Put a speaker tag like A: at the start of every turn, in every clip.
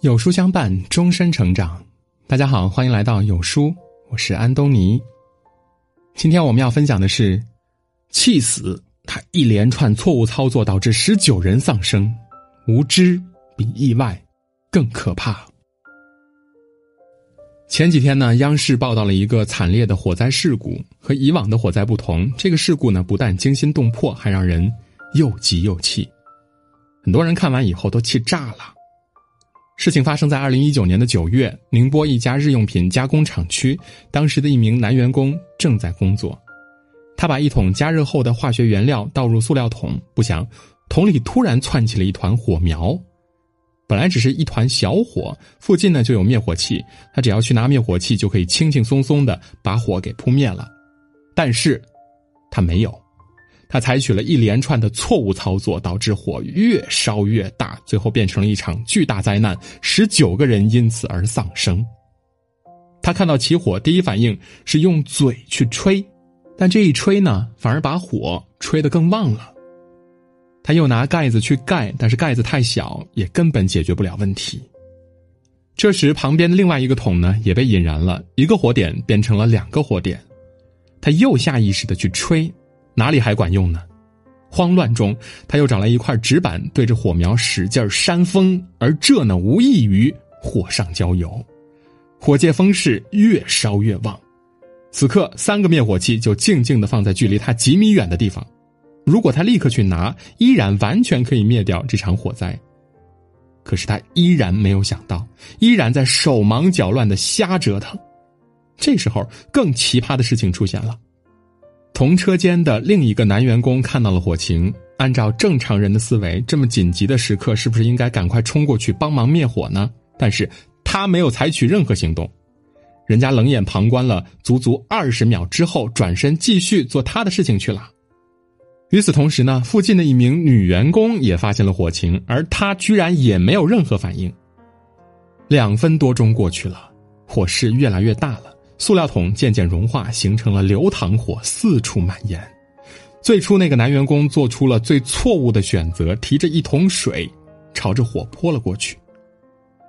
A: 有书相伴，终身成长。大家好，欢迎来到有书，我是安东尼。今天我们要分享的是：气死他一连串错误操作导致十九人丧生，无知比意外更可怕。前几天呢，央视报道了一个惨烈的火灾事故。和以往的火灾不同，这个事故呢，不但惊心动魄，还让人又急又气。很多人看完以后都气炸了。事情发生在二零一九年的九月，宁波一家日用品加工厂区，当时的一名男员工正在工作，他把一桶加热后的化学原料倒入塑料桶，不想桶里突然窜起了一团火苗。本来只是一团小火，附近呢就有灭火器，他只要去拿灭火器就可以轻轻松松的把火给扑灭了，但是，他没有。他采取了一连串的错误操作，导致火越烧越大，最后变成了一场巨大灾难，十九个人因此而丧生。他看到起火，第一反应是用嘴去吹，但这一吹呢，反而把火吹得更旺了。他又拿盖子去盖，但是盖子太小，也根本解决不了问题。这时，旁边的另外一个桶呢，也被引燃了，一个火点变成了两个火点。他又下意识的去吹。哪里还管用呢？慌乱中，他又找来一块纸板，对着火苗使劲扇风，而这呢，无异于火上浇油，火借风势越烧越旺。此刻，三个灭火器就静静的放在距离他几米远的地方，如果他立刻去拿，依然完全可以灭掉这场火灾。可是他依然没有想到，依然在手忙脚乱的瞎折腾。这时候，更奇葩的事情出现了。同车间的另一个男员工看到了火情，按照正常人的思维，这么紧急的时刻，是不是应该赶快冲过去帮忙灭火呢？但是他没有采取任何行动，人家冷眼旁观了足足二十秒之后，转身继续做他的事情去了。与此同时呢，附近的一名女员工也发现了火情，而她居然也没有任何反应。两分多钟过去了，火势越来越大了。塑料桶渐渐融化，形成了流淌火，四处蔓延。最初，那个男员工做出了最错误的选择，提着一桶水，朝着火泼了过去。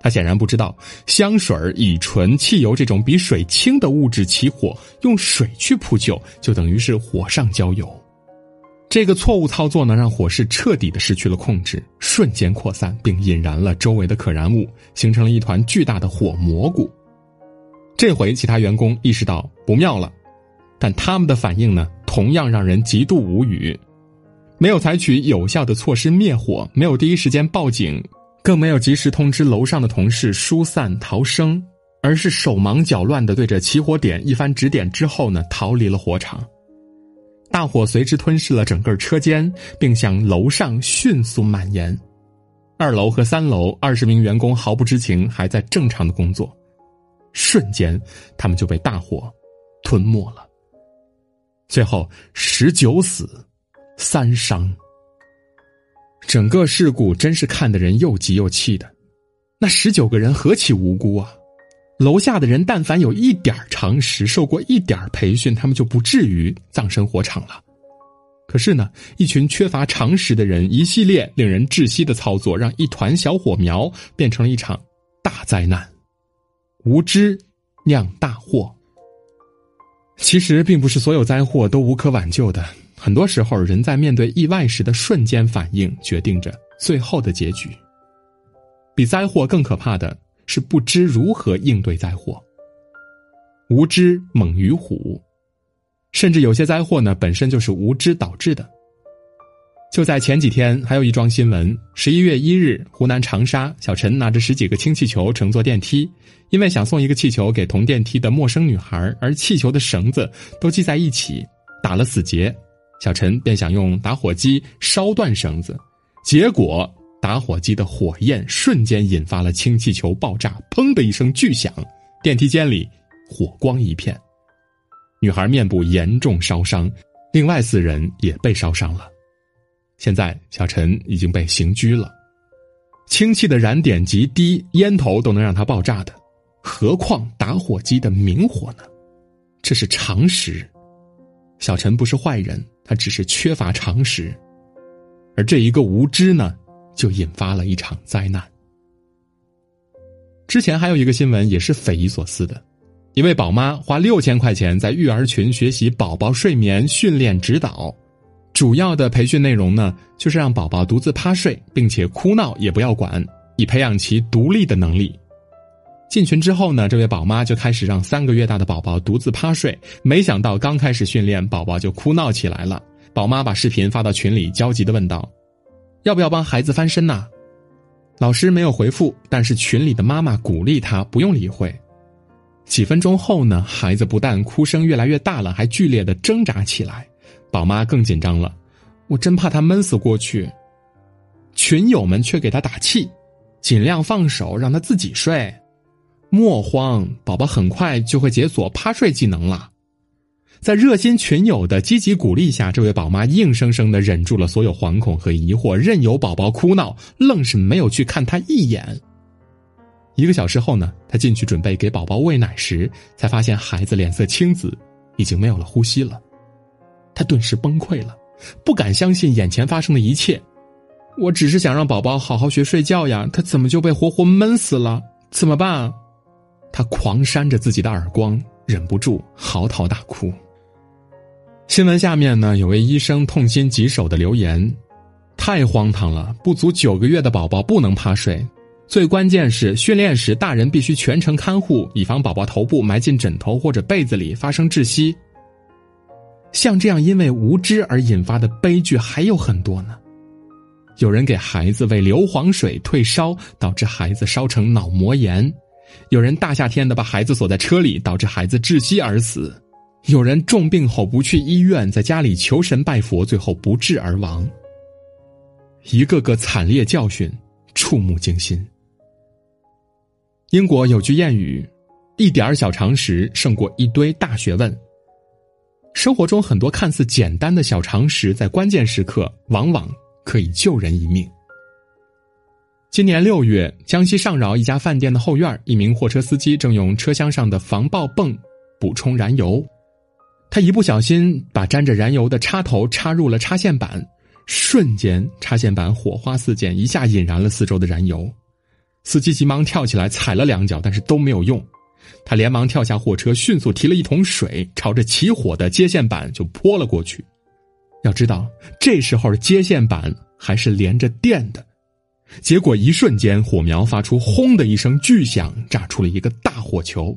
A: 他显然不知道，香水、乙醇、汽油这种比水轻的物质起火，用水去扑救，就等于是火上浇油。这个错误操作呢，让火势彻底的失去了控制，瞬间扩散，并引燃了周围的可燃物，形成了一团巨大的火蘑菇。这回其他员工意识到不妙了，但他们的反应呢，同样让人极度无语。没有采取有效的措施灭火，没有第一时间报警，更没有及时通知楼上的同事疏散逃生，而是手忙脚乱的对着起火点一番指点之后呢，逃离了火场。大火随之吞噬了整个车间，并向楼上迅速蔓延。二楼和三楼二十名员工毫不知情，还在正常的工作。瞬间，他们就被大火吞没了。最后，十九死，三伤。整个事故真是看得人又急又气的。那十九个人何其无辜啊！楼下的人但凡有一点常识，受过一点培训，他们就不至于葬身火场了。可是呢，一群缺乏常识的人，一系列令人窒息的操作，让一团小火苗变成了一场大灾难。无知酿大祸。其实，并不是所有灾祸都无可挽救的。很多时候，人在面对意外时的瞬间反应，决定着最后的结局。比灾祸更可怕的是不知如何应对灾祸。无知猛于虎，甚至有些灾祸呢，本身就是无知导致的。就在前几天，还有一桩新闻：十一月一日，湖南长沙，小陈拿着十几个氢气球乘坐电梯，因为想送一个气球给同电梯的陌生女孩，而气球的绳子都系在一起，打了死结。小陈便想用打火机烧断绳子，结果打火机的火焰瞬间引发了氢气球爆炸，砰的一声巨响，电梯间里火光一片，女孩面部严重烧伤，另外四人也被烧伤了。现在，小陈已经被刑拘了。氢气的燃点极低，烟头都能让它爆炸的，何况打火机的明火呢？这是常识。小陈不是坏人，他只是缺乏常识。而这一个无知呢，就引发了一场灾难。之前还有一个新闻也是匪夷所思的，一位宝妈花六千块钱在育儿群学习宝宝睡眠训练指导，主要的培训内容呢，就是让宝宝独自趴睡，并且哭闹也不要管，以培养其独立的能力。进群之后呢，这位宝妈就开始让三个月大的宝宝独自趴睡，没想到刚开始训练，宝宝就哭闹起来了。宝妈把视频发到群里，焦急的问道：“要不要帮孩子翻身呐？”老师没有回复，但是群里的妈妈鼓励他不用理会。几分钟后呢，孩子不但哭声越来越大了，还剧烈的挣扎起来。宝妈更紧张了，我真怕他闷死过去。群友们却给他打气，尽量放手，让他自己睡。莫慌，宝宝很快就会解锁趴睡技能了。在热心群友的积极鼓励下，这位宝妈硬生生的忍住了所有惶恐和疑惑，任由宝宝哭闹，愣是没有去看他一眼。一个小时后呢，他进去准备给宝宝喂奶时，才发现孩子脸色青紫，已经没有了呼吸了。他顿时崩溃了，不敢相信眼前发生的一切。我只是想让宝宝好好学睡觉呀，他怎么就被活活闷死了？怎么办？他狂扇着自己的耳光，忍不住嚎啕大哭。新闻下面呢，有位医生痛心疾首的留言：“太荒唐了！不足九个月的宝宝不能趴睡，最关键是训练时大人必须全程看护，以防宝宝头部埋进枕头或者被子里发生窒息。像这样因为无知而引发的悲剧还有很多呢。有人给孩子喂硫磺水退烧，导致孩子烧成脑膜炎；有人大夏天的把孩子锁在车里，导致孩子窒息而死。”有人重病后不去医院，在家里求神拜佛，最后不治而亡。一个个惨烈教训，触目惊心。英国有句谚语：“一点小常识胜过一堆大学问。”生活中很多看似简单的小常识，在关键时刻往往可以救人一命。今年六月，江西上饶一家饭店的后院，一名货车司机正用车厢上的防爆泵补充燃油。他一不小心把沾着燃油的插头插入了插线板，瞬间插线板火花四溅，一下引燃了四周的燃油。司机急忙跳起来踩了两脚，但是都没有用。他连忙跳下货车，迅速提了一桶水，朝着起火的接线板就泼了过去。要知道，这时候接线板还是连着电的，结果一瞬间火苗发出轰的一声巨响，炸出了一个大火球。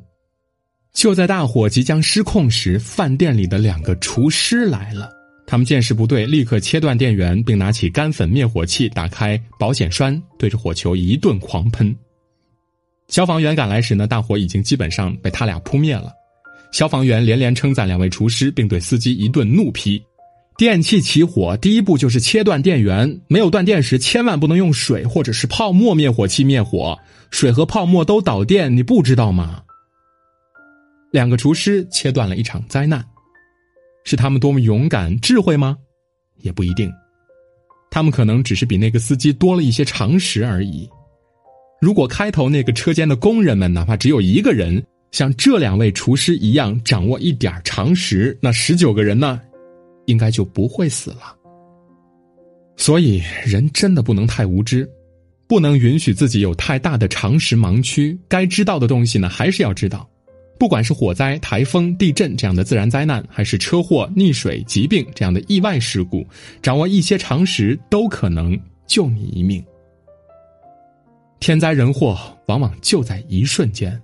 A: 就在大火即将失控时，饭店里的两个厨师来了。他们见势不对，立刻切断电源，并拿起干粉灭火器，打开保险栓，对着火球一顿狂喷。消防员赶来时呢，大火已经基本上被他俩扑灭了。消防员连连称赞两位厨师，并对司机一顿怒批：“电器起火，第一步就是切断电源。没有断电时，千万不能用水或者是泡沫灭火器灭火。水和泡沫都导电，你不知道吗？”两个厨师切断了一场灾难，是他们多么勇敢、智慧吗？也不一定，他们可能只是比那个司机多了一些常识而已。如果开头那个车间的工人们哪怕只有一个人像这两位厨师一样掌握一点常识，那十九个人呢，应该就不会死了。所以，人真的不能太无知，不能允许自己有太大的常识盲区。该知道的东西呢，还是要知道。不管是火灾、台风、地震这样的自然灾难，还是车祸、溺水、疾病这样的意外事故，掌握一些常识都可能救你一命。天灾人祸往往就在一瞬间，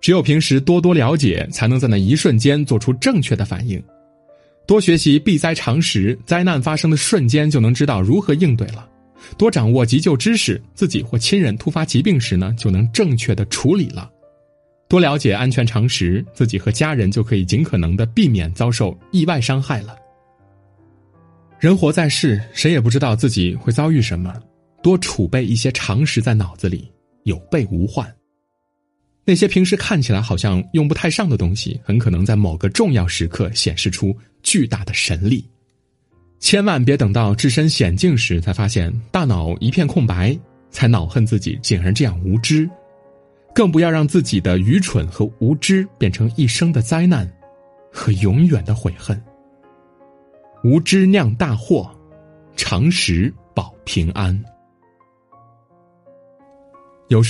A: 只有平时多多了解，才能在那一瞬间做出正确的反应。多学习避灾常识，灾难发生的瞬间就能知道如何应对了。多掌握急救知识，自己或亲人突发疾病时呢，就能正确的处理了。多了解安全常识，自己和家人就可以尽可能的避免遭受意外伤害了。人活在世，谁也不知道自己会遭遇什么，多储备一些常识在脑子里，有备无患。那些平时看起来好像用不太上的东西，很可能在某个重要时刻显示出巨大的神力。千万别等到置身险境时才发现大脑一片空白，才恼恨自己竟然这样无知。更不要让自己的愚蠢和无知变成一生的灾难，和永远的悔恨。无知酿大祸，常识保平安。